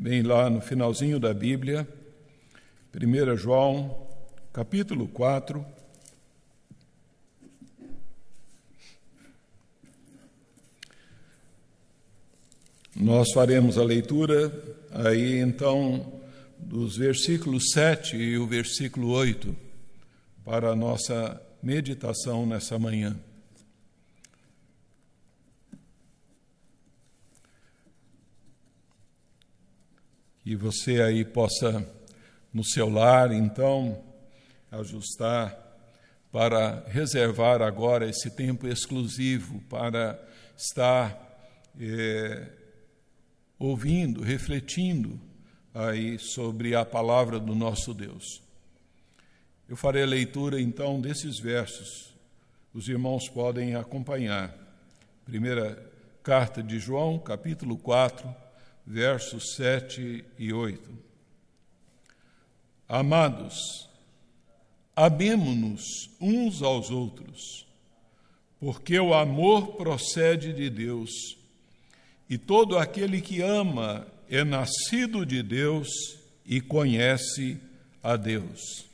bem lá no finalzinho da Bíblia, 1 João, capítulo 4. Nós faremos a leitura aí então dos versículos 7 e o versículo 8 para a nossa meditação nessa manhã. Que você aí possa, no seu lar, então, ajustar para reservar agora esse tempo exclusivo para estar é, ouvindo, refletindo aí sobre a palavra do nosso Deus. Eu farei a leitura então desses versos. Os irmãos podem acompanhar. Primeira carta de João, capítulo 4, versos 7 e 8. Amados, amemo-nos uns aos outros, porque o amor procede de Deus, e todo aquele que ama é nascido de Deus e conhece a Deus.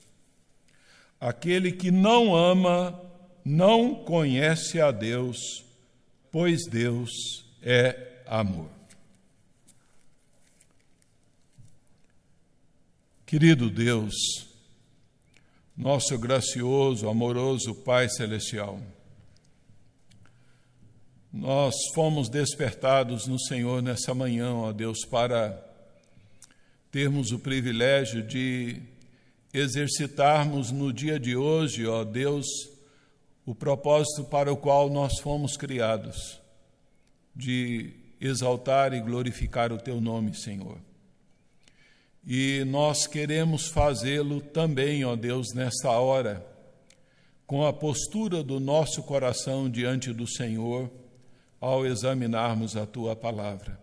Aquele que não ama não conhece a Deus, pois Deus é amor. Querido Deus, nosso gracioso, amoroso Pai Celestial, nós fomos despertados no Senhor nessa manhã, ó Deus, para termos o privilégio de exercitarmos no dia de hoje, ó Deus, o propósito para o qual nós fomos criados, de exaltar e glorificar o Teu nome, Senhor. E nós queremos fazê-lo também, ó Deus, nesta hora, com a postura do nosso coração diante do Senhor, ao examinarmos a Tua palavra.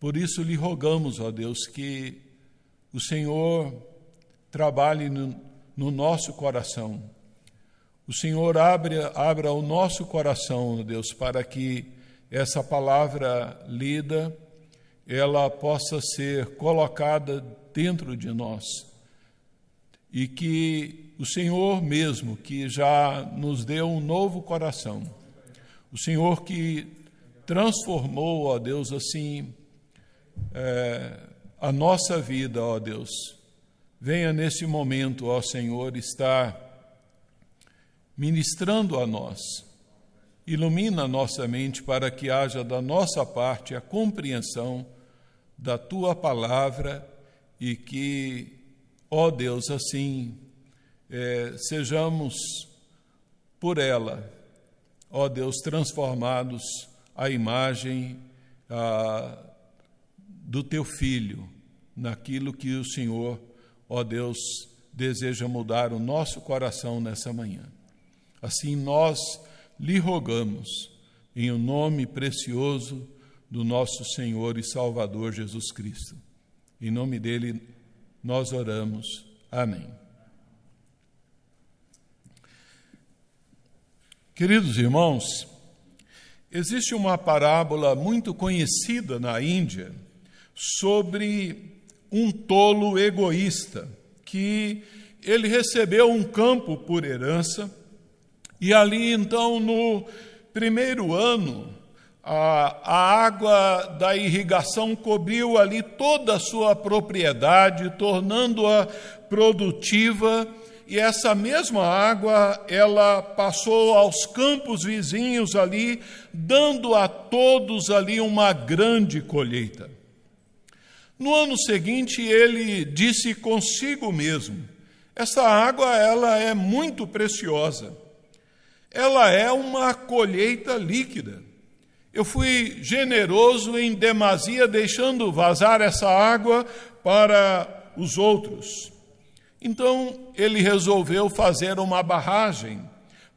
Por isso lhe rogamos, ó Deus, que o Senhor trabalhe no, no nosso coração. O Senhor abra, abra o nosso coração, Deus, para que essa palavra lida, ela possa ser colocada dentro de nós. E que o Senhor mesmo, que já nos deu um novo coração, o Senhor que transformou, ó Deus, assim, é, a nossa vida, ó Deus, venha nesse momento, ó Senhor, estar ministrando a nós. Ilumina a nossa mente para que haja da nossa parte a compreensão da tua palavra e que, ó Deus, assim é, sejamos por ela, ó Deus, transformados à imagem ah, do teu filho, naquilo que o Senhor ó Deus, deseja mudar o nosso coração nessa manhã. Assim nós lhe rogamos, em o um nome precioso do nosso Senhor e Salvador Jesus Cristo. Em nome dele nós oramos. Amém. Queridos irmãos, existe uma parábola muito conhecida na Índia sobre um tolo egoísta, que ele recebeu um campo por herança, e ali então, no primeiro ano, a, água da irrigação cobriu ali toda a sua propriedade, tornando-a produtiva, e essa mesma água ela passou aos campos vizinhos ali, dando a todos ali uma grande colheita. No ano seguinte, ele disse consigo mesmo: essa água ela é muito preciosa. Ela é uma colheita líquida. Eu fui generoso em demasia, deixando vazar essa água para os outros. Então ele resolveu fazer uma barragem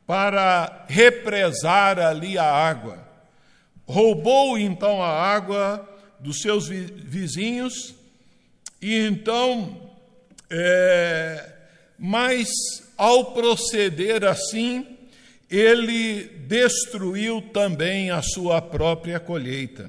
para represar ali a água. Roubou então a água dos seus vizinhos, e então, é, mas ao proceder assim, ele destruiu também a sua própria colheita.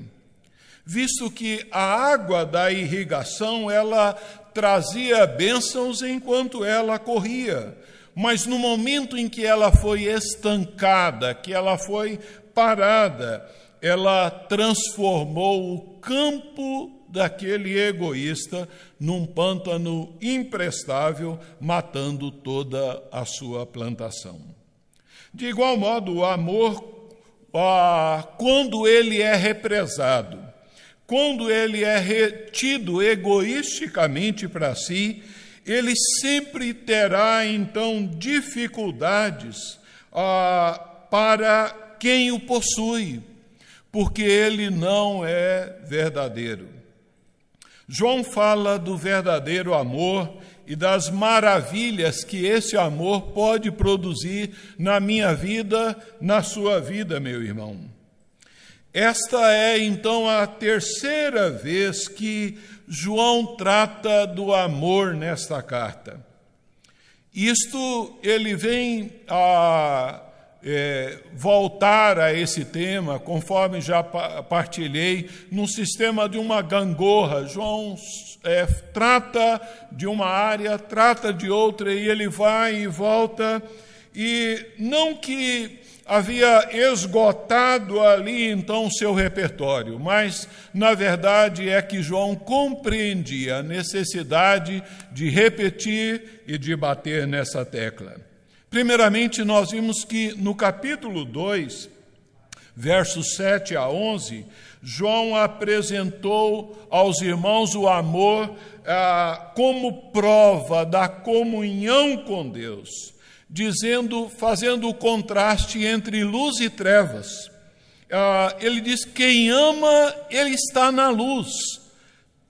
visto que a água da irrigação ela trazia bênçãos enquanto ela corria, mas no momento em que ela foi estancada, que ela foi parada, ela transformou o campo daquele egoísta num pântano imprestável, matando toda a sua plantação. De igual modo, o amor, quando ele é represado, quando ele é retido egoisticamente para si, ele sempre terá então dificuldades para quem o possui, porque ele não é verdadeiro. João fala do verdadeiro amor e das maravilhas que esse amor pode produzir na minha vida, na sua vida, meu irmão. Esta é então a terceira vez que João trata do amor nesta carta. Isto ele vem a é, voltar a esse tema, conforme já partilhei, num sistema de uma gangorra. João é, trata de uma área, trata de outra, e ele vai e volta, e não que havia esgotado ali então seu repertório, mas na verdade é que João compreendia a necessidade de repetir e de bater nessa tecla. Primeiramente, nós vimos que no capítulo 2, versos 7 a 11, João apresentou aos irmãos o amor ah, como prova da comunhão com Deus, dizendo, fazendo o contraste entre luz e trevas. Ah, ele diz: quem ama, ele está na luz.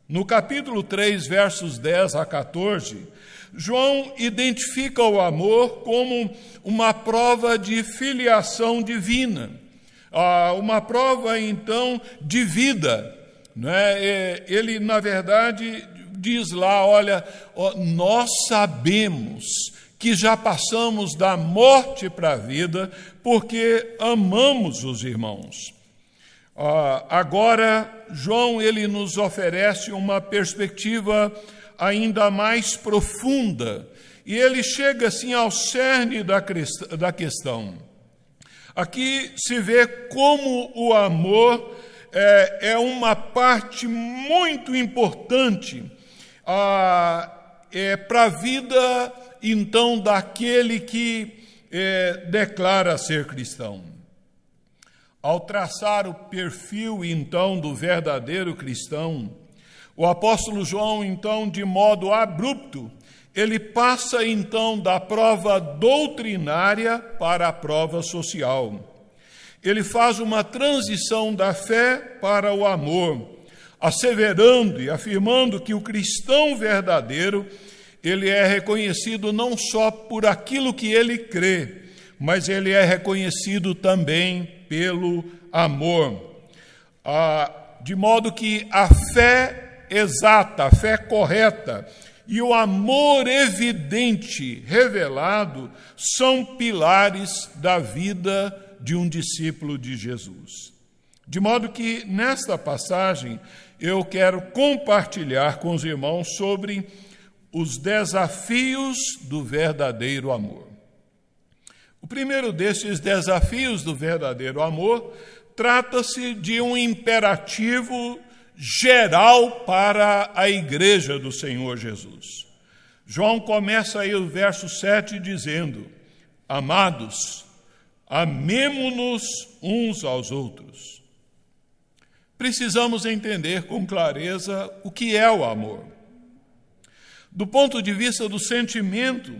No capítulo 3, versos 10 a 14, João identifica o amor como uma prova de filiação divina, ah, uma prova então de vida. Né? Ele, na verdade, diz lá: olha, nós sabemos que já passamos da morte para a vida porque amamos os irmãos. Ah, agora, João ele nos oferece uma perspectiva ainda mais profunda. E ele chega assim ao cerne da, questão. Aqui se vê como o amor é, é uma parte muito importante é, para a vida, então, daquele que é, declara ser cristão. Ao traçar o perfil, então, do verdadeiro cristão, o apóstolo João, então, de modo abrupto, ele passa então da prova doutrinária para a prova social. Ele faz uma transição da fé para o amor, asseverando e afirmando que o cristão verdadeiro, ele é reconhecido não só por aquilo que ele crê, mas ele é reconhecido também pelo amor. Ah, de modo que a fé exata, a fé correta e o amor evidente revelado são pilares da vida de um discípulo de Jesus. De modo que nesta passagem eu quero compartilhar com os irmãos sobre os desafios do verdadeiro amor. O primeiro desses desafios do verdadeiro amor trata-se de um imperativo geral para a igreja do Senhor Jesus. João começa aí o verso 7 dizendo: Amados, amemo-nos uns aos outros. Precisamos entender com clareza o que é o amor. Do ponto de vista do sentimento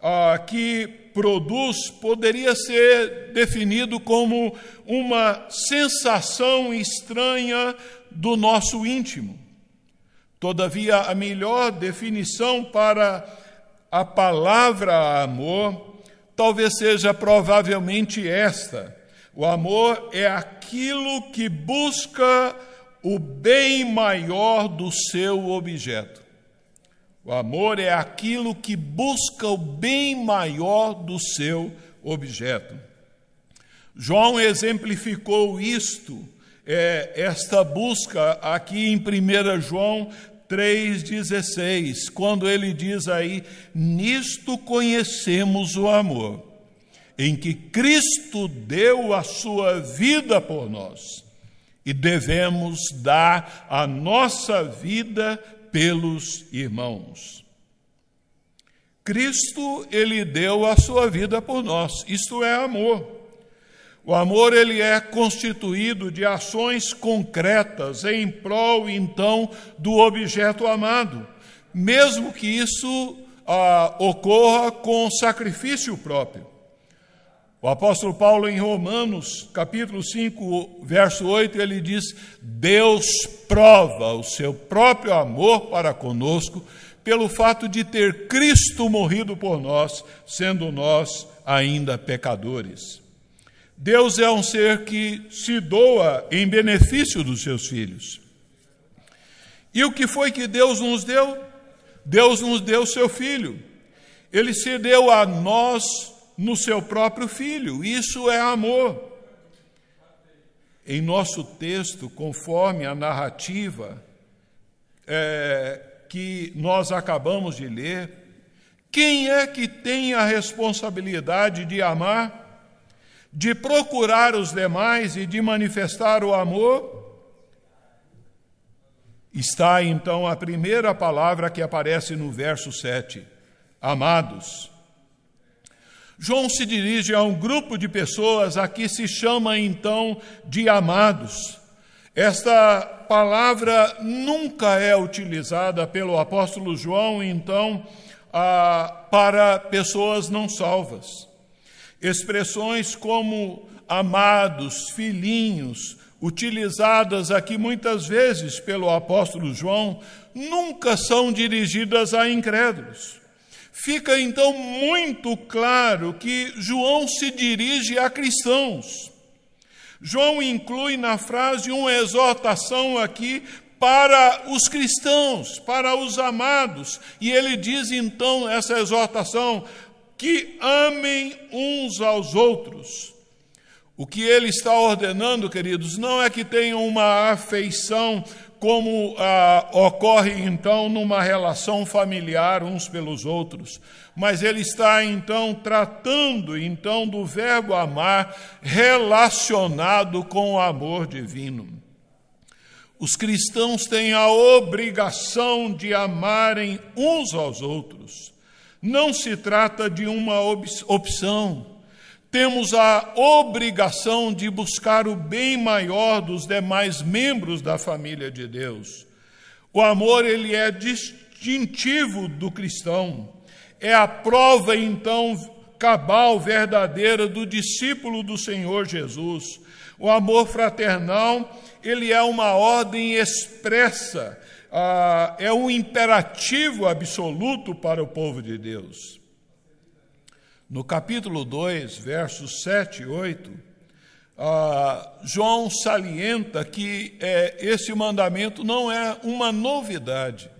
ah, que produz, poderia ser definido como uma sensação estranha do nosso íntimo. Todavia, a melhor definição para a palavra amor talvez seja provavelmente esta: o amor é aquilo que busca o bem maior do seu objeto. O amor é aquilo que busca o bem maior do seu objeto. João exemplificou isto é esta busca aqui em 1 João 3,16, quando ele diz aí: Nisto conhecemos o amor, em que Cristo deu a sua vida por nós, e devemos dar a nossa vida pelos irmãos. Cristo, ele deu a sua vida por nós. Isto é amor. O amor ele é constituído de ações concretas em prol então do objeto amado, mesmo que isso ah, ocorra com sacrifício próprio. O apóstolo Paulo em Romanos, capítulo 5, verso 8, ele diz: Deus prova o seu próprio amor para conosco pelo fato de ter Cristo morrido por nós, sendo nós ainda pecadores. Deus é um ser que se doa em benefício dos seus filhos. E o que foi que Deus nos deu? Deus nos deu seu filho. Ele se deu a nós no seu próprio filho. Isso é amor. Em nosso texto, conforme a narrativa é, que nós acabamos de ler, quem é que tem a responsabilidade de amar? De procurar os demais e de manifestar o amor, está então a primeira palavra que aparece no verso 7, amados. João se dirige a um grupo de pessoas a que se chama então de amados. Esta palavra nunca é utilizada pelo apóstolo João, então, para pessoas não salvas. Expressões como amados, filhinhos, utilizadas aqui muitas vezes pelo apóstolo João, nunca são dirigidas a incrédulos. Fica então muito claro que João se dirige a cristãos. João inclui na frase uma exortação aqui para os cristãos, para os amados, e ele diz então essa exortação: que amem uns aos outros. O que ele está ordenando, queridos, não é que tenham uma afeição como ah, ocorre então numa relação familiar uns pelos outros, mas ele está então tratando então do verbo amar relacionado com o amor divino. Os cristãos têm a obrigação de amarem uns aos outros. Não se trata de uma opção. Temos a obrigação de buscar o bem maior dos demais membros da família de Deus. O amor ele é distintivo do cristão. É a prova então cabal verdadeira do discípulo do Senhor Jesus. O amor fraternal, ele é uma ordem expressa ah, é um imperativo absoluto para o povo de Deus. No capítulo 2, versos 7 e 8, ah, João salienta que é, esse mandamento não é uma novidade.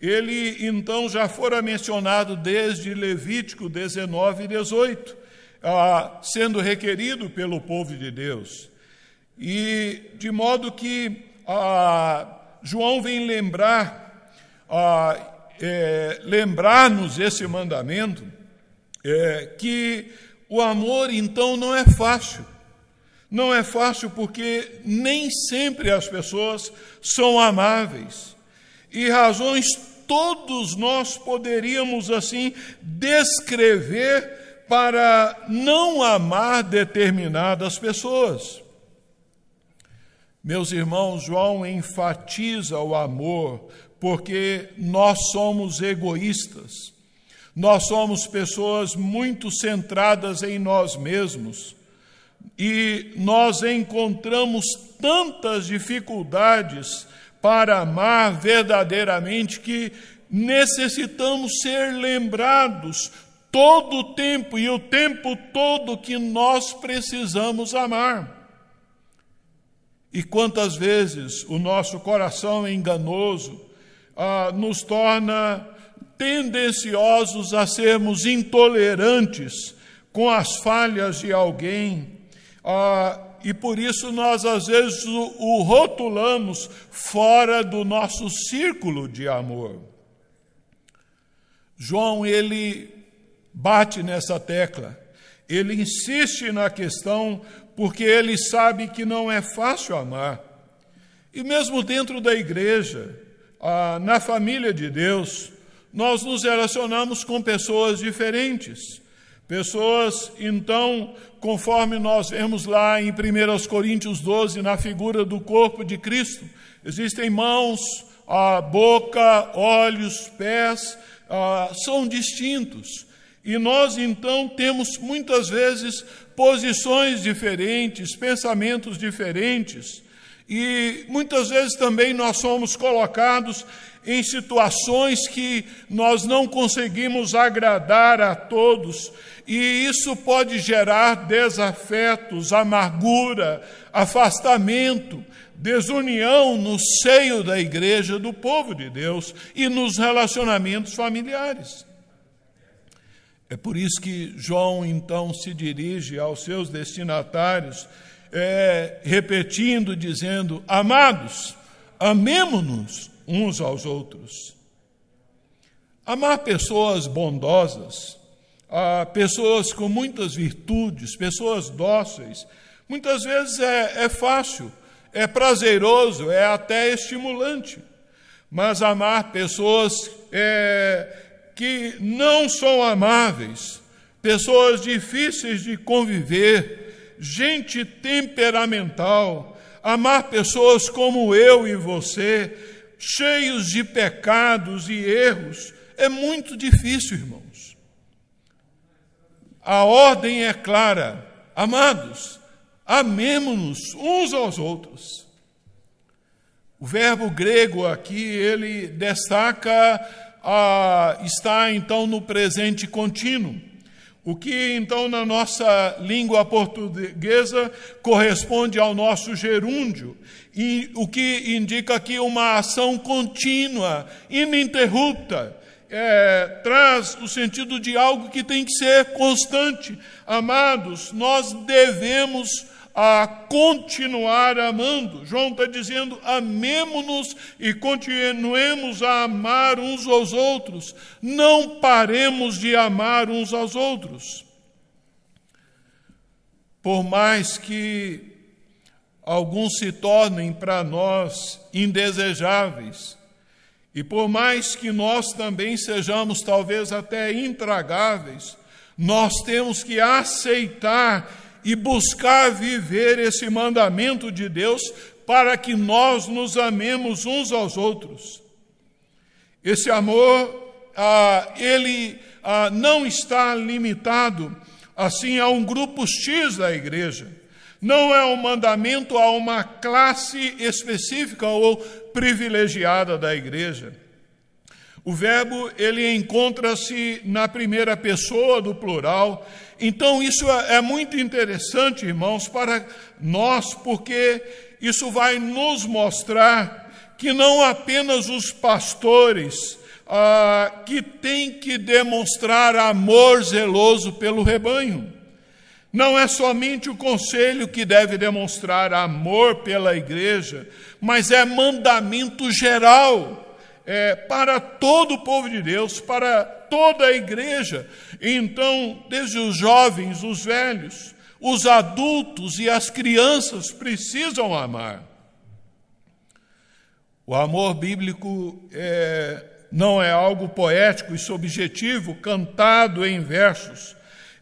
Ele então já fora mencionado desde Levítico 19 e 18, ah, sendo requerido pelo povo de Deus. E de modo que ah, João vem lembrar, ah, é, lembrar-nos esse mandamento, é, que o amor então não é fácil. Não é fácil porque nem sempre as pessoas são amáveis. E razões todos nós poderíamos assim descrever para não amar determinadas pessoas. Meus irmãos, João enfatiza o amor porque nós somos egoístas. Nós somos pessoas muito centradas em nós mesmos e nós encontramos tantas dificuldades para amar verdadeiramente que necessitamos ser lembrados todo o tempo e o tempo todo que nós precisamos amar. E quantas vezes o nosso coração enganoso ah, nos torna tendenciosos a sermos intolerantes com as falhas de alguém, ah, e por isso nós às vezes o, o rotulamos fora do nosso círculo de amor. João, ele bate nessa tecla, ele insiste na questão porque ele sabe que não é fácil amar. E mesmo dentro da igreja, na família de Deus, nós nos relacionamos com pessoas diferentes. Pessoas, então, conforme nós vemos lá em 1 Coríntios 12, na figura do corpo de Cristo, existem mãos, a boca, olhos, pés, são distintos. E nós, então, temos muitas vezes posições diferentes, pensamentos diferentes, e muitas vezes também nós somos colocados em situações que nós não conseguimos agradar a todos, e isso pode gerar desafetos, amargura, afastamento, desunião no seio da igreja, do povo de Deus e nos relacionamentos familiares. É por isso que João então se dirige aos seus destinatários, é, repetindo, dizendo: Amados, amemo-nos uns aos outros. Amar pessoas bondosas, pessoas com muitas virtudes, pessoas dóceis, muitas vezes é, é fácil, é prazeroso, é até estimulante. Mas amar pessoas é, que não são amáveis, pessoas difíceis de conviver, gente temperamental, amar pessoas como eu e você, cheios de pecados e erros, é muito difícil, irmãos. A ordem é clara, amados, amemo-nos uns aos outros. O verbo grego aqui, ele destaca, ah, está então no presente contínuo. O que então na nossa língua portuguesa corresponde ao nosso gerúndio, e o que indica aqui uma ação contínua, ininterrupta, é, traz o sentido de algo que tem que ser constante. Amados, nós devemos a continuar amando. João está dizendo: amemo-nos e continuemos a amar uns aos outros. Não paremos de amar uns aos outros. Por mais que alguns se tornem para nós indesejáveis, e por mais que nós também sejamos talvez até intragáveis, nós temos que aceitar e buscar viver esse mandamento de Deus para que nós nos amemos uns aos outros. Esse amor, ah, ele ah, não está limitado assim a um grupo X da igreja. Não é um mandamento a uma classe específica ou privilegiada da igreja. O verbo ele encontra-se na primeira pessoa do plural então, isso é, é muito interessante, irmãos, para nós, porque isso vai nos mostrar que não apenas os pastores ah, que têm que demonstrar amor zeloso pelo rebanho, não é somente o conselho que deve demonstrar amor pela igreja, mas é mandamento geral é, para todo o povo de Deus, para toda a igreja. Então, desde os jovens, os velhos, os adultos e as crianças precisam amar. O amor bíblico é, não é algo poético e subjetivo, cantado em versos.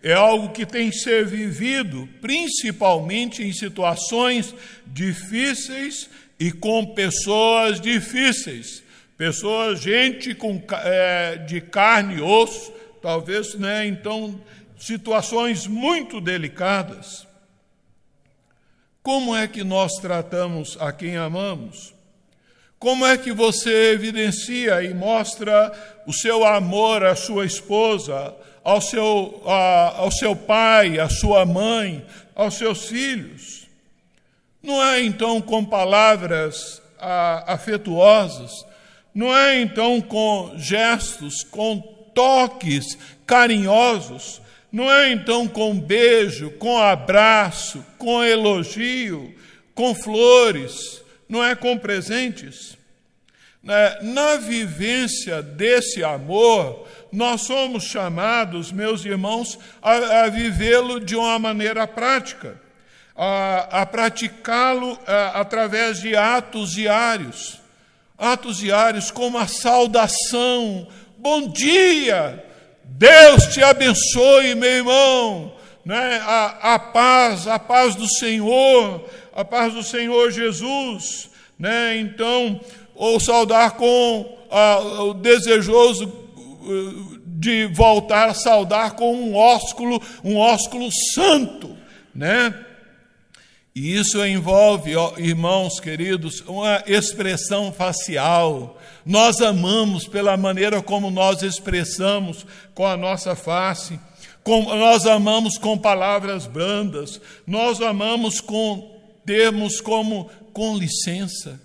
É algo que tem que ser vivido, principalmente em situações difíceis e com pessoas difíceis. Pessoas, gente com, é, de carne e osso, talvez, né, então, situações muito delicadas. Como é que nós tratamos a quem amamos? Como é que você evidencia e mostra o seu amor à sua esposa, ao seu, a, ao seu pai, à sua mãe, aos seus filhos? Não é então com palavras a, afetuosas, não é então com gestos, com toques carinhosos, Não é então com beijo, com abraço, com elogio, com flores, não é com presentes. Né? Na vivência desse amor, nós somos chamados, meus irmãos, a, a vivê-lo de uma maneira prática, a, a praticá-lo através de atos diários. Atos diários como a saudação, bom dia, Deus te abençoe, meu irmão, né? a, a paz, a paz do Senhor, a paz do Senhor Jesus, né? Então, ou saudar com o desejoso uh, de voltar a saudar com um ósculo, um ósculo santo, né? E isso envolve, ó, irmãos queridos, uma expressão facial. Nós amamos pela maneira como nós expressamos com a nossa face. Com, nós amamos com palavras brandas. Nós amamos com termos como com licença.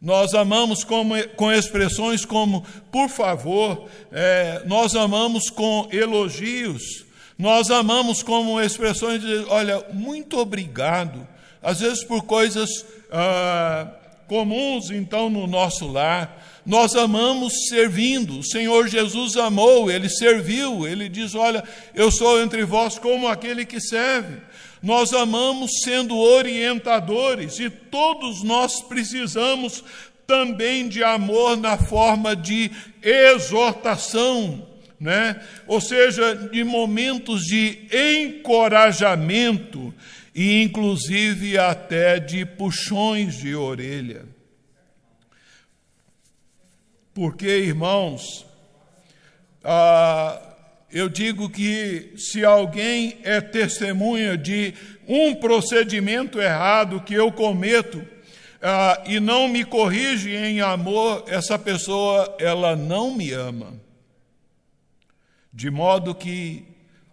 Nós amamos como, com expressões como por favor. É, nós amamos com elogios. Nós amamos como expressões de olha, muito obrigado às vezes por coisas ah, comuns, então, no nosso lar. Nós amamos servindo, o Senhor Jesus amou, ele serviu, ele diz: Olha, eu sou entre vós como aquele que serve. Nós amamos sendo orientadores e todos nós precisamos também de amor na forma de exortação, né? ou seja, de momentos de encorajamento e inclusive até de puxões de orelha. Porque, irmãos, ah, eu digo que se alguém é testemunha de um procedimento errado que eu cometo ah, e não me corrige em amor, essa pessoa ela não me ama. De modo que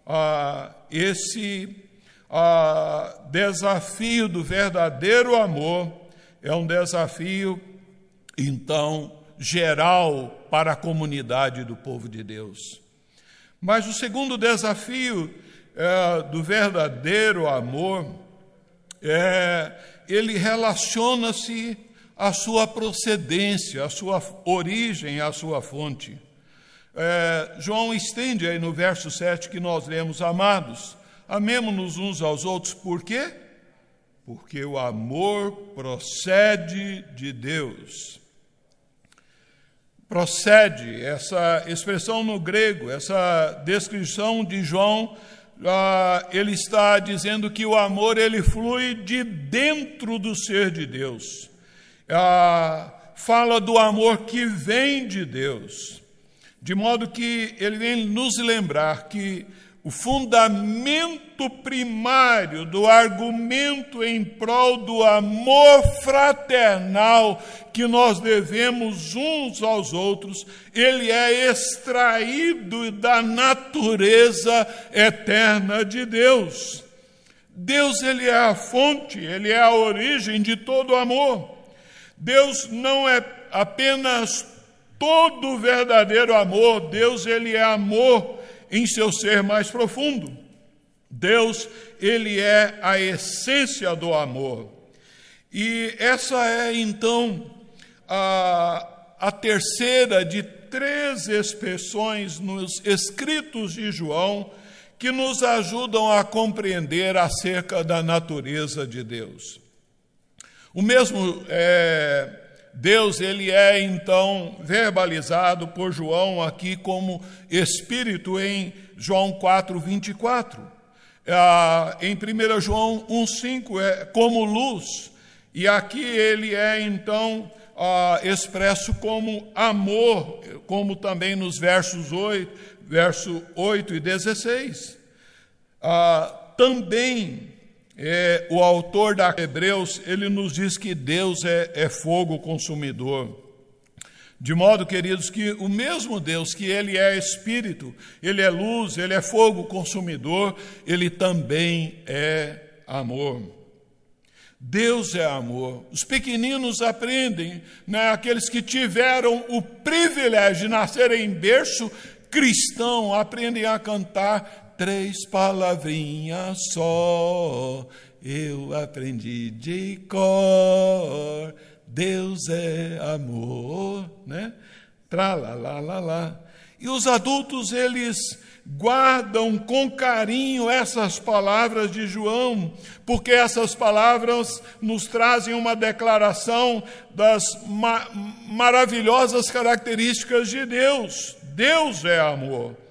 ah, esse ah, desafio do verdadeiro amor é um desafio, então, geral para a comunidade do povo de Deus. Mas o segundo desafio é, do verdadeiro amor é ele relaciona-se à sua procedência, à sua origem, à sua fonte. É, João estende aí no verso 7 que nós lemos, amados, Amemos-nos uns aos outros, por quê? Porque o amor procede de Deus. Procede, essa expressão no grego, essa descrição de João, ah, ele está dizendo que o amor ele flui de dentro do ser de Deus. Ah, fala do amor que vem de Deus, de modo que ele vem nos lembrar que o fundamento primário do argumento em prol do amor fraternal que nós devemos uns aos outros, ele é extraído da natureza eterna de Deus. Deus ele é a fonte, ele é a origem de todo amor. Deus não é apenas todo verdadeiro amor, Deus ele é amor em seu ser mais profundo. Deus, ele é a essência do amor. E essa é então a, a terceira de três expressões nos escritos de João que nos ajudam a compreender acerca da natureza de Deus. O mesmo é, Deus ele é então verbalizado por João aqui como Espírito em João 4, 24. Ah, em 1 João 1,5 é como luz, e aqui ele é então ah, expresso como amor, como também nos versos 8, verso 8 e 16. Ah, também é, o autor da Hebreus, ele nos diz que Deus é, é fogo consumidor. De modo, queridos, que o mesmo Deus, que Ele é Espírito, Ele é luz, Ele é fogo consumidor, Ele também é amor. Deus é amor. Os pequeninos aprendem, né, aqueles que tiveram o privilégio de nascer em berço cristão, aprendem a cantar três palavrinhas só, eu aprendi de cor. Deus é amor, né? Tra lá, lá, lá, lá. E os adultos, eles guardam com carinho essas palavras de João, porque essas palavras nos trazem uma declaração das ma maravilhosas características de Deus. Deus é amor.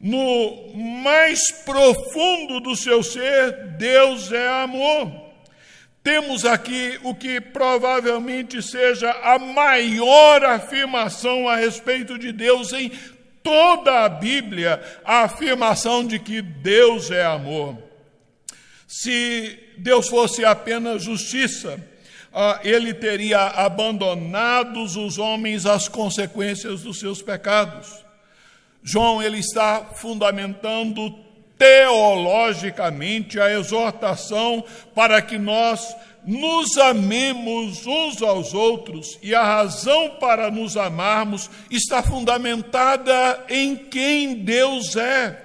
No mais profundo do seu ser, Deus é amor. Temos aqui o que provavelmente seja a maior afirmação a respeito de Deus em toda a Bíblia a afirmação de que Deus é amor. Se Deus fosse apenas justiça, ah, ele teria abandonado os homens às consequências dos seus pecados. João ele está fundamentando teologicamente a exortação para que nós nos amemos uns aos outros, e a razão para nos amarmos está fundamentada em quem Deus é.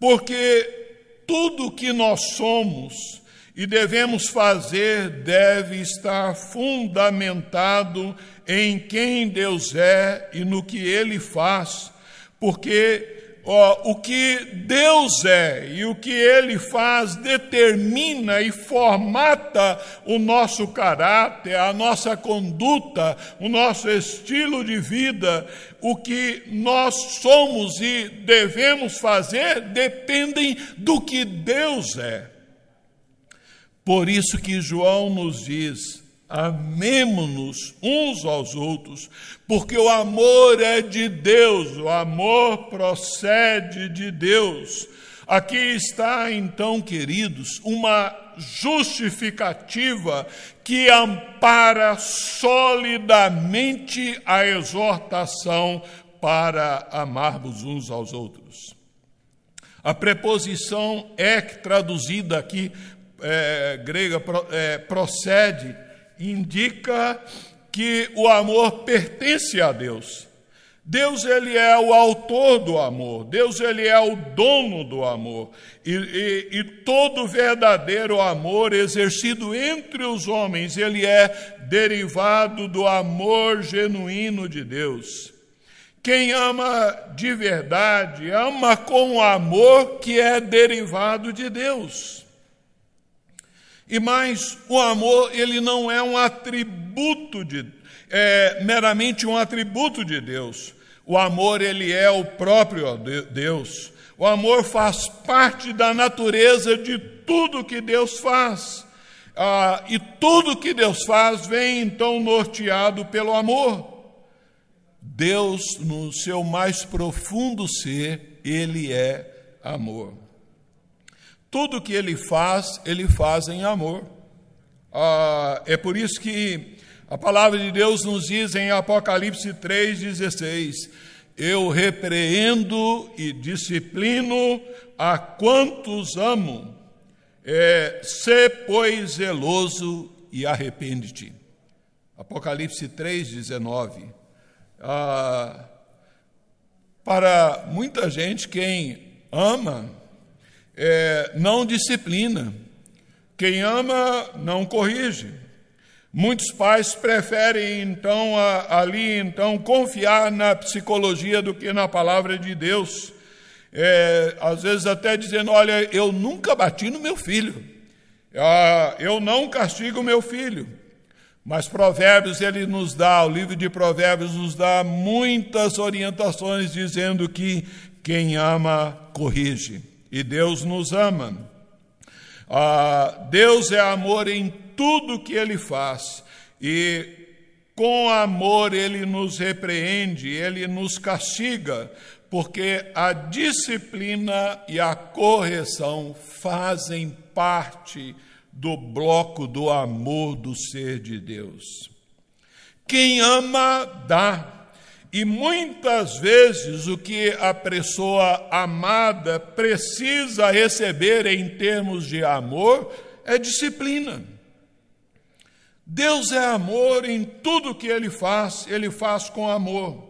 Porque tudo que nós somos e devemos fazer deve estar fundamentado em quem Deus é e no que ele faz, porque o que Deus é e o que Ele faz determina e formata o nosso caráter, a nossa conduta, o nosso estilo de vida. O que nós somos e devemos fazer dependem do que Deus é. Por isso que João nos diz: amemo-nos uns aos outros, porque o amor é de Deus, o amor procede de Deus. Aqui está, então, queridos, uma justificativa que ampara solidamente a exortação para amarmos uns aos outros. A preposição é traduzida aqui, é, grega, é, procede, indica que o amor pertence a Deus. Deus ele é o autor do amor, Deus ele é o dono do amor, e, e, e, todo verdadeiro amor exercido entre os homens, ele é derivado do amor genuíno de Deus. Quem ama de verdade, ama com o amor que é derivado de Deus. E mais, o amor, ele não é um atributo de é, meramente um atributo de Deus. O amor, ele é o próprio Deus. O amor faz parte da natureza de tudo que Deus faz. Ah, e tudo que Deus faz vem então norteado pelo amor. Deus, no seu mais profundo ser, ele é amor. Tudo que ele faz, ele faz em amor. Ah, é por isso que a palavra de Deus nos diz em Apocalipse 3,16: Eu repreendo e disciplino a quantos amo. É, Sê, pois, zeloso e arrepende-te. Apocalipse 3,19. Ah, para muita gente, quem ama, é, não disciplina. Quem ama não corrige. Muitos pais preferem então a, ali então confiar na psicologia do que na palavra de Deus. É, às vezes até dizendo, olha, eu nunca bati no meu filho, ah, eu não castigo meu filho. Mas Provérbios ele nos dá, o livro de Provérbios nos dá muitas orientações dizendo que quem ama corrige e Deus nos ama. Ah, Deus é amor em tudo que Ele faz e com amor Ele nos repreende, Ele nos castiga, porque a disciplina e a correção fazem parte do bloco do amor do ser de Deus. Quem ama, dá. E muitas vezes o que a pessoa amada precisa receber em termos de amor é disciplina. Deus é amor em tudo que ele faz, ele faz com amor.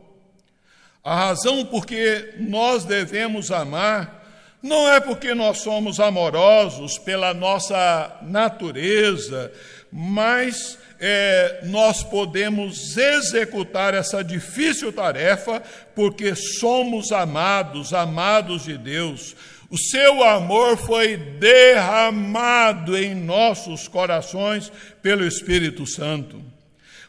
A razão por que nós devemos amar não é porque nós somos amorosos pela nossa natureza, mas é, nós podemos executar essa difícil tarefa porque somos amados, amados de Deus. O seu amor foi derramado em nossos corações pelo Espírito Santo.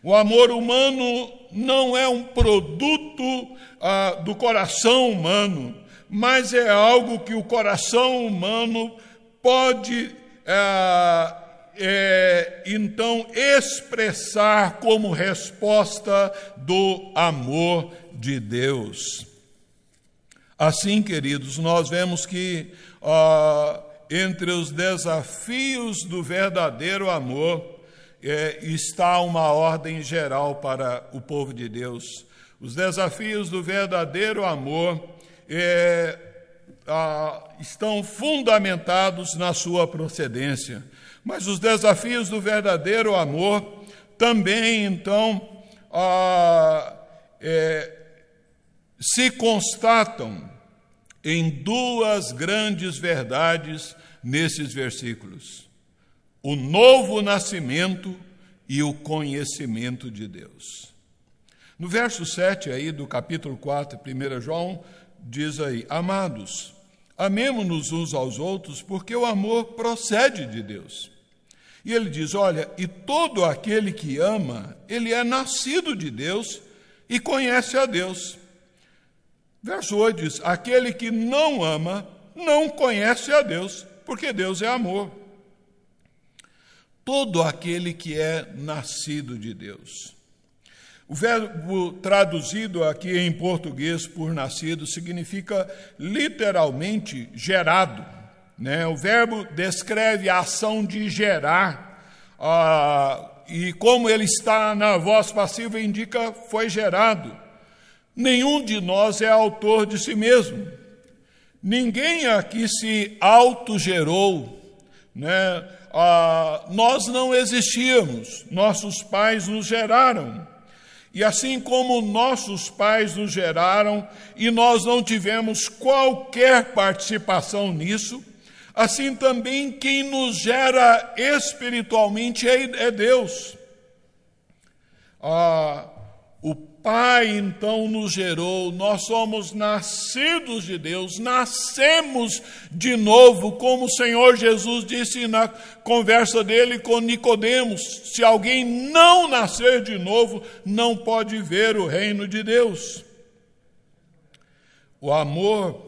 O amor humano não é um produto ah, do coração humano, mas é algo que o coração humano pode ah, é, então expressar como resposta do amor de Deus. Assim, queridos, nós vemos que ah, entre os desafios do verdadeiro amor é, está uma ordem geral para o povo de Deus. Os desafios do verdadeiro amor é, ah, estão fundamentados na sua procedência. Mas os desafios do verdadeiro amor também, então, ah, é, se constatam em duas grandes verdades nesses versículos: o novo nascimento e o conhecimento de Deus. No verso 7 aí do capítulo 4, 1 João, diz aí: Amados, amemo-nos uns aos outros, porque o amor procede de Deus. E ele diz: Olha, e todo aquele que ama, ele é nascido de Deus e conhece a Deus. Verso 8 diz: Aquele que não ama, não conhece a Deus, porque Deus é amor. Todo aquele que é nascido de Deus. O verbo traduzido aqui em português por nascido significa literalmente gerado. Né? O verbo descreve a ação de gerar, ah, e como ele está na voz passiva, indica foi gerado. Nenhum de nós é autor de si mesmo. Ninguém aqui se autogerou. Né? Ah, nós não existíamos, nossos pais nos geraram. E assim como nossos pais nos geraram e nós não tivemos qualquer participação nisso, assim também quem nos gera espiritualmente é, é Deus. Ah, o Pai então nos gerou, nós somos nascidos de Deus, nascemos de novo, como o Senhor Jesus disse na conversa dele com Nicodemos: se alguém não nascer de novo, não pode ver o reino de Deus. O amor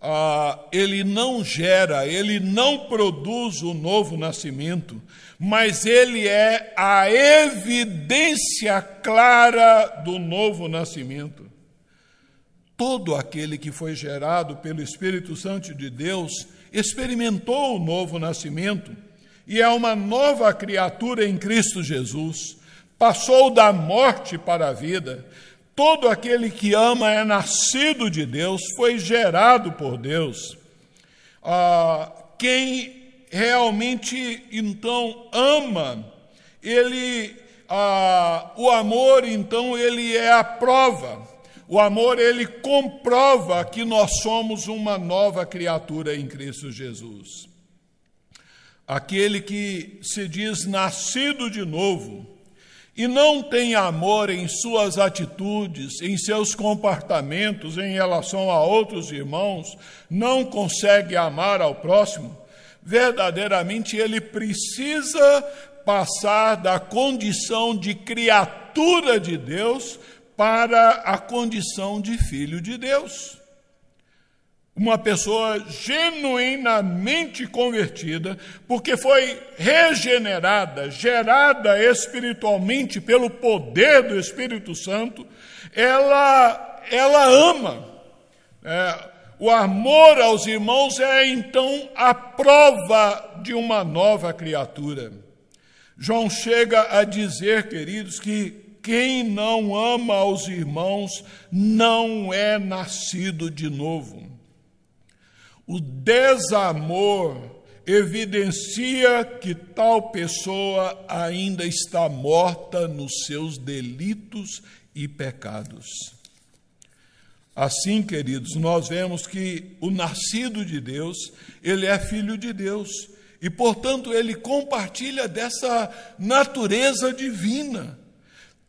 ah, ele não gera, ele não produz o novo nascimento, mas ele é a evidência clara do novo nascimento. Todo aquele que foi gerado pelo Espírito Santo de Deus experimentou o novo nascimento e é uma nova criatura em Cristo Jesus. Passou da morte para a vida, Todo aquele que ama é nascido de Deus, foi gerado por Deus. Ah, quem realmente então ama, ele, ah, o amor então ele é a prova. O amor ele comprova que nós somos uma nova criatura em Cristo Jesus. Aquele que se diz nascido de novo, e não tem amor em suas atitudes, em seus comportamentos em relação a outros irmãos, não consegue amar ao próximo, verdadeiramente ele precisa passar da condição de criatura de Deus para a condição de filho de Deus uma pessoa genuinamente convertida, porque foi regenerada, gerada espiritualmente pelo poder do Espírito Santo, ela, ela ama. É, o amor aos irmãos é então a prova de uma nova criatura. João chega a dizer, queridos, que quem não ama aos irmãos não é nascido de novo. O desamor evidencia que tal pessoa ainda está morta nos seus delitos e pecados. Assim, queridos, nós vemos que o nascido de Deus, ele é filho de Deus e, portanto, ele compartilha dessa natureza divina.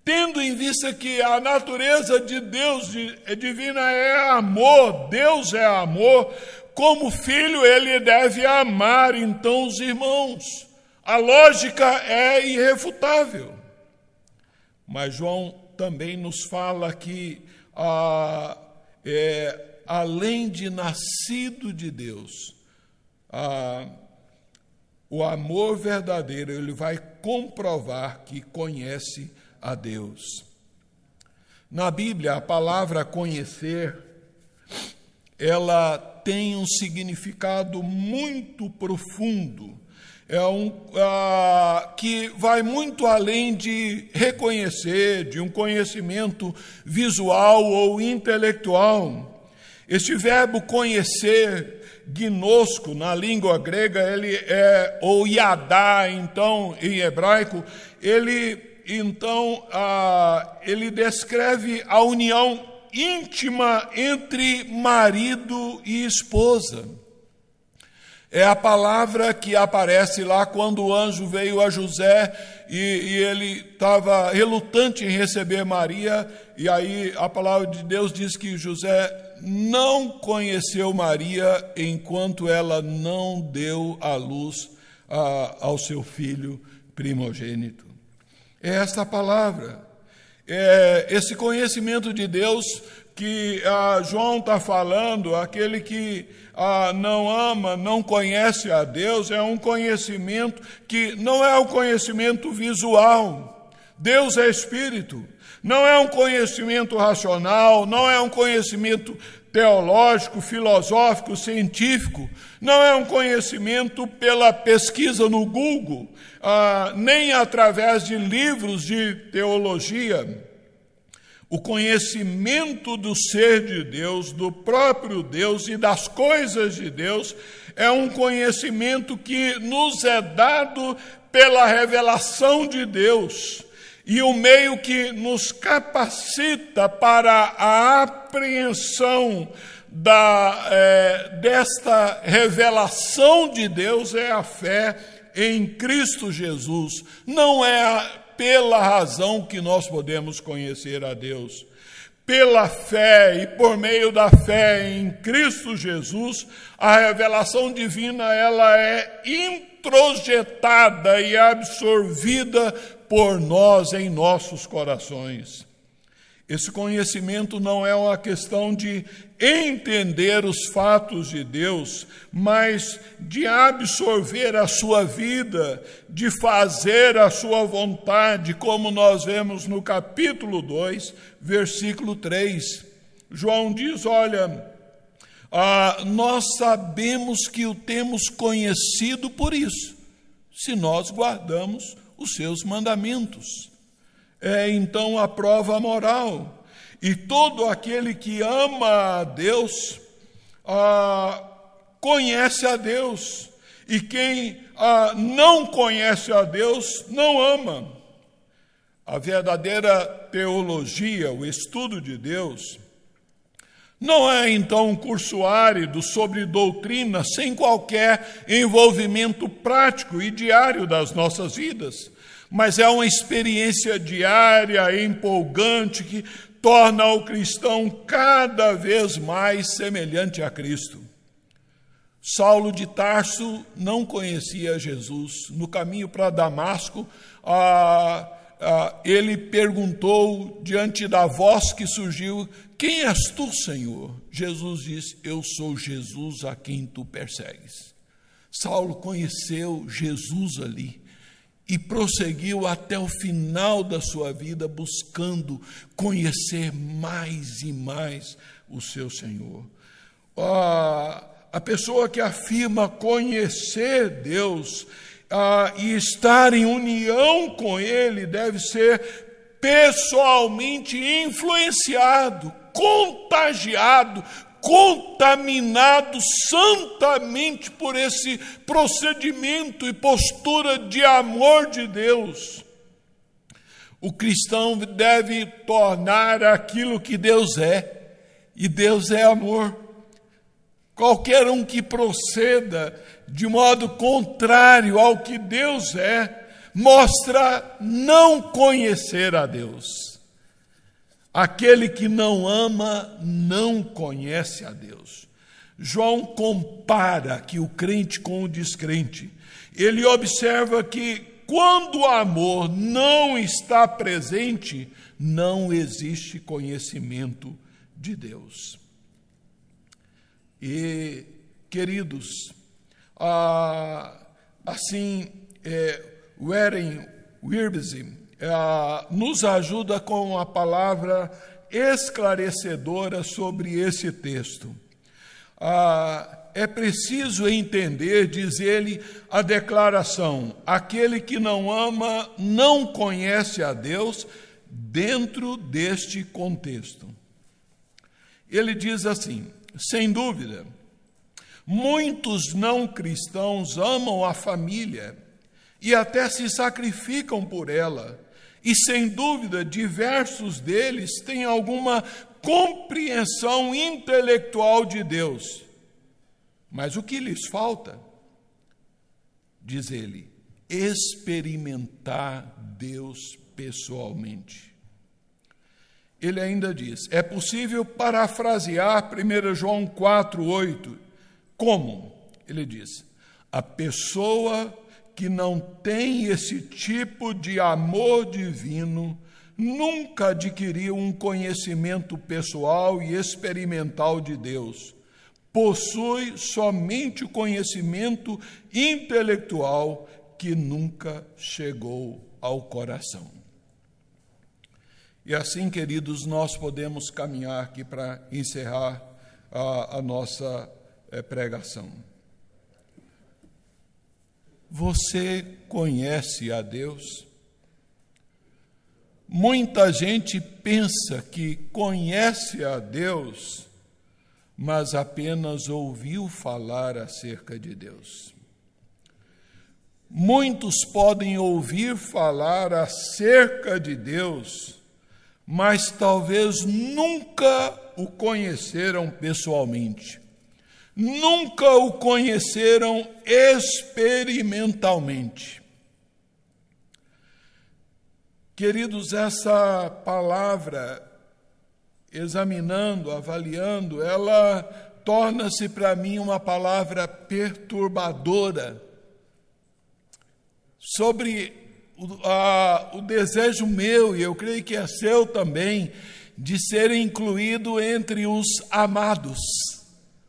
Tendo em vista que a natureza de Deus é divina é amor, Deus é amor, como filho ele deve amar então os irmãos. A lógica é irrefutável. Mas João também nos fala que ah, é, além de nascido de Deus, ah, o amor verdadeiro ele vai comprovar que conhece a Deus. Na Bíblia, a palavra conhecer, ela tem um significado muito profundo, é um uh, que vai muito além de reconhecer, de um conhecimento visual ou intelectual. Este verbo conhecer, gnosco, na língua grega, ele é, ou yadá, então, em hebraico, ele então ah, ele descreve a união íntima entre marido e esposa. É a palavra que aparece lá quando o anjo veio a José e, e ele estava relutante em receber Maria, e aí a palavra de Deus diz que José não conheceu Maria enquanto ela não deu a luz a, ao seu filho primogênito. É esta palavra, é esse conhecimento de Deus que ah, João está falando, aquele que ah, não ama, não conhece a Deus, é um conhecimento que não é o conhecimento visual. Deus é espírito, não é um conhecimento racional, não é um conhecimento teológico, filosófico, científico, não é um conhecimento pela pesquisa no Google, ah, nem através de livros de teologia. O conhecimento do ser de Deus, do próprio Deus e das coisas de Deus, é um conhecimento que nos é dado pela revelação de Deus e o meio que nos capacita para a apreensão da, é, desta revelação de Deus é a fé em Cristo Jesus. Não é pela razão que nós podemos conhecer a Deus. Pela fé e por meio da fé em Cristo Jesus, a revelação divina ela é introjetada e absorvida por nós em nossos corações. Esse conhecimento não é uma questão de entender os fatos de Deus, mas de absorver a sua vida, de fazer a sua vontade, como nós vemos no capítulo 2, versículo 3. João diz: Olha, ah, nós sabemos que o temos conhecido por isso, se nós guardamos os seus mandamentos. É então a prova moral. E todo aquele que ama a Deus ah, conhece a Deus. E quem ah, não conhece a Deus não ama. A verdadeira teologia, o estudo de Deus, não é então um curso árido sobre doutrina sem qualquer envolvimento prático e diário das nossas vidas, mas é uma experiência diária, empolgante, que torna o cristão cada vez mais semelhante a Cristo. Saulo de Tarso não conhecia Jesus. No caminho para Damasco, ah, ah, ele perguntou diante da voz que surgiu: Quem és tu, Senhor? Jesus disse: Eu sou Jesus a quem tu persegues. Saulo conheceu Jesus ali e prosseguiu até o final da sua vida buscando conhecer mais e mais o seu Senhor. Ah, a pessoa que afirma conhecer Deus, ah, e estar em união com Ele deve ser pessoalmente influenciado, contagiado, contaminado santamente por esse procedimento e postura de amor de Deus. O cristão deve tornar aquilo que Deus é, E Deus é amor. Qualquer um que proceda de modo contrário ao que Deus é, mostra não conhecer a Deus. Aquele que não ama não conhece a Deus. João compara aqui o crente com o descrente. Ele observa que quando o amor não está presente, não existe conhecimento de Deus. E, queridos, ah, assim, é, Warren Wirbes ah, nos ajuda com a palavra esclarecedora sobre esse texto. Ah, é preciso entender, diz ele, a declaração: aquele que não ama não conhece a Deus, dentro deste contexto. Ele diz assim: sem dúvida, muitos não cristãos amam a família e até se sacrificam por ela, e sem dúvida, diversos deles têm alguma compreensão intelectual de Deus. Mas o que lhes falta? Diz ele, experimentar Deus pessoalmente. Ele ainda diz: é possível parafrasear 1 João 4,8. Como? Ele diz: a pessoa que não tem esse tipo de amor divino nunca adquiriu um conhecimento pessoal e experimental de Deus. Possui somente o conhecimento intelectual que nunca chegou ao coração. E assim, queridos, nós podemos caminhar aqui para encerrar a, a nossa pregação. Você conhece a Deus? Muita gente pensa que conhece a Deus, mas apenas ouviu falar acerca de Deus. Muitos podem ouvir falar acerca de Deus, mas talvez nunca o conheceram pessoalmente, nunca o conheceram experimentalmente. Queridos, essa palavra, examinando, avaliando, ela torna-se para mim uma palavra perturbadora sobre o, a, o desejo meu, e eu creio que é seu também, de ser incluído entre os amados,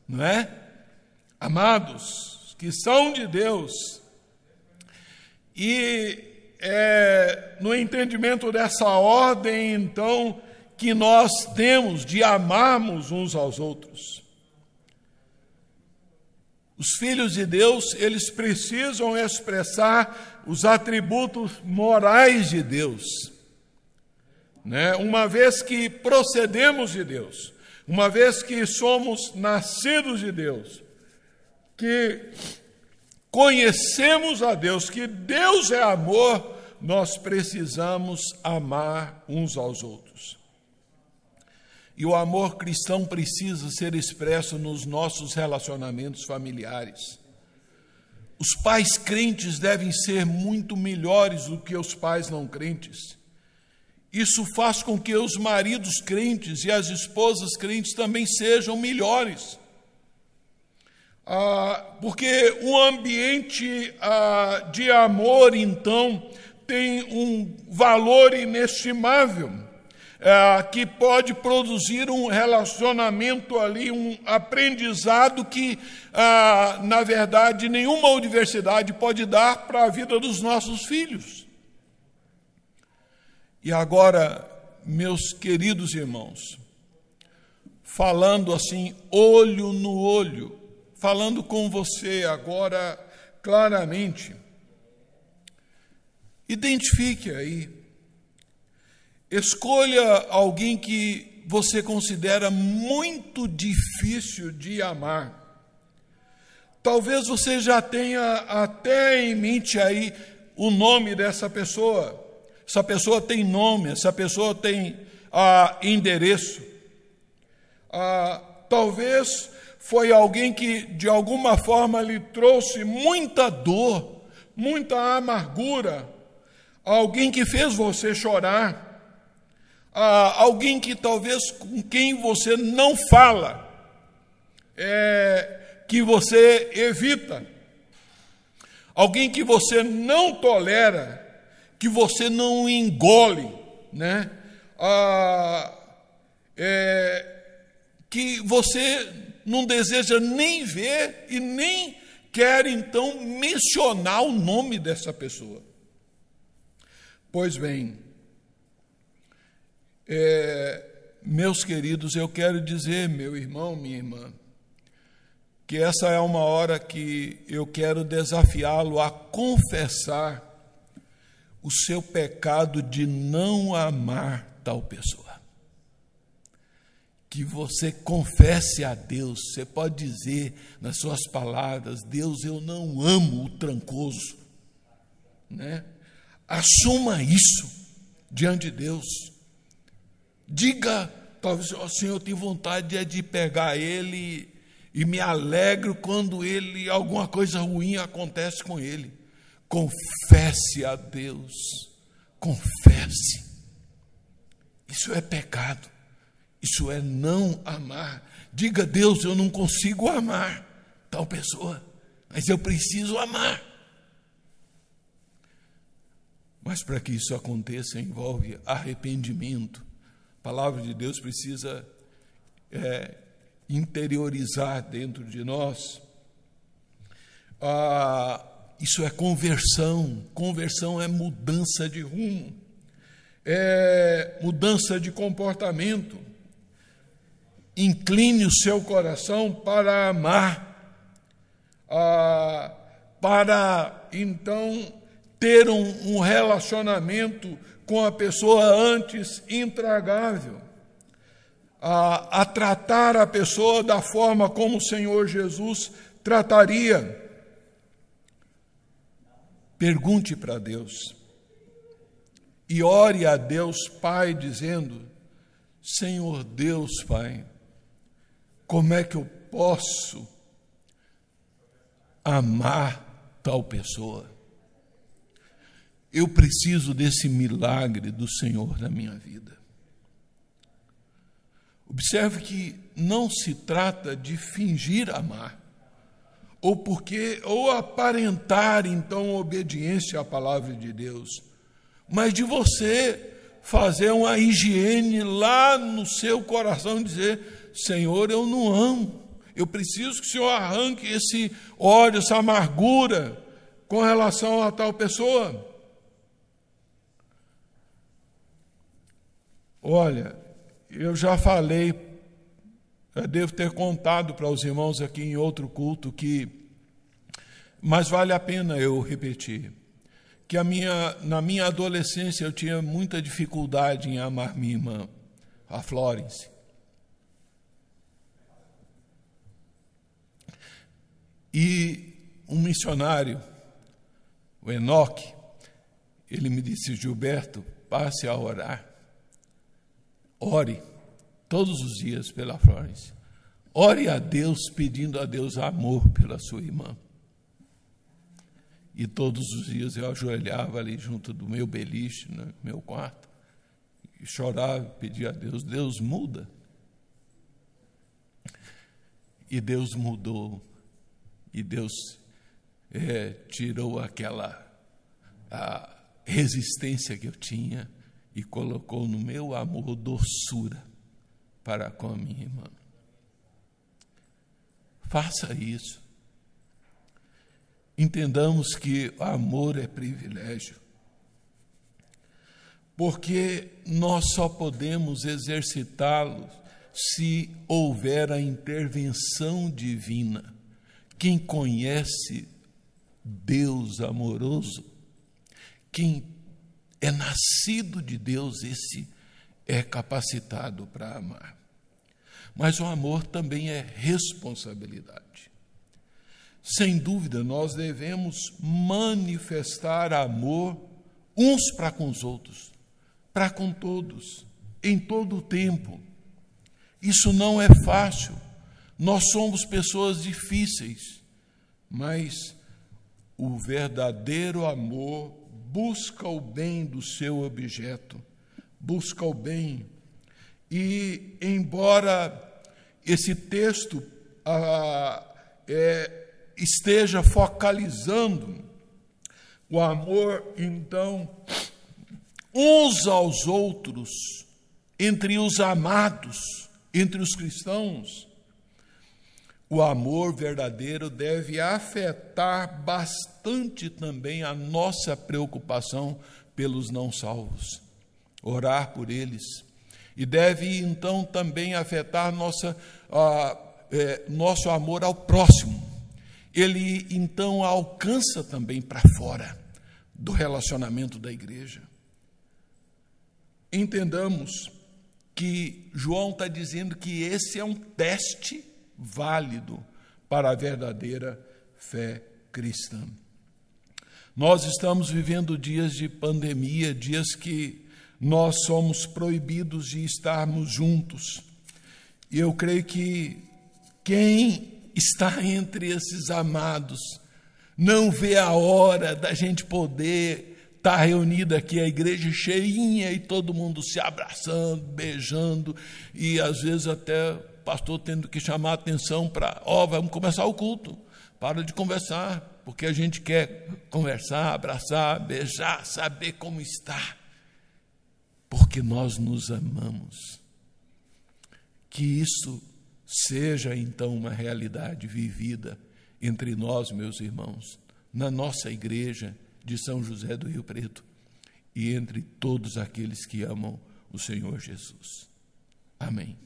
não é? Amados, que são de Deus. E é, no entendimento dessa ordem, então, que nós temos de amarmos uns aos outros. Os filhos de Deus, eles precisam expressar os atributos morais de Deus. Né? Uma vez que procedemos de Deus, uma vez que somos nascidos de Deus, que conhecemos a Deus, que Deus é amor, nós precisamos amar uns aos outros. E o amor cristão precisa ser expresso nos nossos relacionamentos familiares. Os pais crentes devem ser muito melhores do que os pais não crentes. Isso faz com que os maridos crentes e as esposas crentes também sejam melhores. Ah, porque um ambiente ah, de amor, então, tem um valor inestimável é, que pode produzir um relacionamento ali, um aprendizado que, ah, na verdade, nenhuma universidade pode dar para a vida dos nossos filhos. E agora, meus queridos irmãos, falando assim, olho no olho, falando com você agora claramente, identifique aí Escolha alguém que você considera muito difícil de amar. Talvez você já tenha até em mente aí o nome dessa pessoa. Essa pessoa tem nome, essa pessoa tem ah, endereço. Ah, talvez foi alguém que de alguma forma lhe trouxe muita dor, muita amargura, alguém que fez você chorar, ah, alguém que talvez com quem você não fala, é, que você evita, alguém que você não tolera, que você não engole, né? Ah, é, que você não deseja nem ver e nem quer então mencionar o nome dessa pessoa. Pois bem, é, meus queridos, eu quero dizer, meu irmão, minha irmã, que essa é uma hora que eu quero desafiá-lo a confessar o seu pecado de não amar tal pessoa. Que você confesse a Deus, você pode dizer nas suas palavras: Deus, eu não amo o trancoso. Né? Assuma isso diante de Deus. Diga, talvez, oh, Senhor, eu tenho vontade de pegar ele e me alegro quando ele alguma coisa ruim acontece com ele. Confesse a Deus. Confesse. Isso é pecado. Isso é não amar. Diga, Deus, eu não consigo amar tal pessoa, mas eu preciso amar. Mas para que isso aconteça, envolve arrependimento. A palavra de Deus precisa é, interiorizar dentro de nós. Ah, isso é conversão. Conversão é mudança de rumo, é mudança de comportamento. Incline o seu coração para amar, ah, para então ter um, um relacionamento com a pessoa antes intragável a, a tratar a pessoa da forma como o Senhor Jesus trataria. Pergunte para Deus e ore a Deus Pai, dizendo: Senhor Deus Pai, como é que eu posso amar tal pessoa? Eu preciso desse milagre do Senhor na minha vida. Observe que não se trata de fingir amar, ou porque ou aparentar então obediência à palavra de Deus, mas de você fazer uma higiene lá no seu coração e dizer: Senhor, eu não amo. Eu preciso que o Senhor arranque esse ódio, essa amargura com relação a tal pessoa. Olha, eu já falei, eu devo ter contado para os irmãos aqui em outro culto que, mas vale a pena eu repetir, que a minha, na minha adolescência eu tinha muita dificuldade em amar minha irmã, a Florence. E um missionário, o Enoque, ele me disse, Gilberto, passe a orar Ore todos os dias pela Florence. Ore a Deus pedindo a Deus amor pela sua irmã. E todos os dias eu ajoelhava ali junto do meu beliche, no meu quarto, e chorava, pedia a Deus: Deus muda. E Deus mudou, e Deus é, tirou aquela resistência que eu tinha e colocou no meu amor doçura para com a minha irmã. Faça isso. Entendamos que o amor é privilégio. Porque nós só podemos exercitá-lo se houver a intervenção divina. Quem conhece Deus amoroso, quem é nascido de Deus, esse é capacitado para amar. Mas o amor também é responsabilidade. Sem dúvida, nós devemos manifestar amor uns para com os outros, para com todos, em todo o tempo. Isso não é fácil. Nós somos pessoas difíceis, mas o verdadeiro amor busca o bem do seu objeto, busca o bem. E, embora esse texto ah, é, esteja focalizando o amor, então, uns aos outros, entre os amados, entre os cristãos, o amor verdadeiro deve afetar bastante também a nossa preocupação pelos não salvos, orar por eles. E deve então também afetar nossa, é, nosso amor ao próximo. Ele então alcança também para fora do relacionamento da igreja. Entendamos que João está dizendo que esse é um teste válido para a verdadeira fé cristã. Nós estamos vivendo dias de pandemia, dias que nós somos proibidos de estarmos juntos. E eu creio que quem está entre esses amados não vê a hora da gente poder estar tá reunido aqui, a igreja cheinha e todo mundo se abraçando, beijando e às vezes até pastor tendo que chamar a atenção para, ó, oh, vamos começar o culto. Para de conversar, porque a gente quer conversar, abraçar, beijar, saber como está. Porque nós nos amamos. Que isso seja então uma realidade vivida entre nós, meus irmãos, na nossa igreja de São José do Rio Preto e entre todos aqueles que amam o Senhor Jesus. Amém.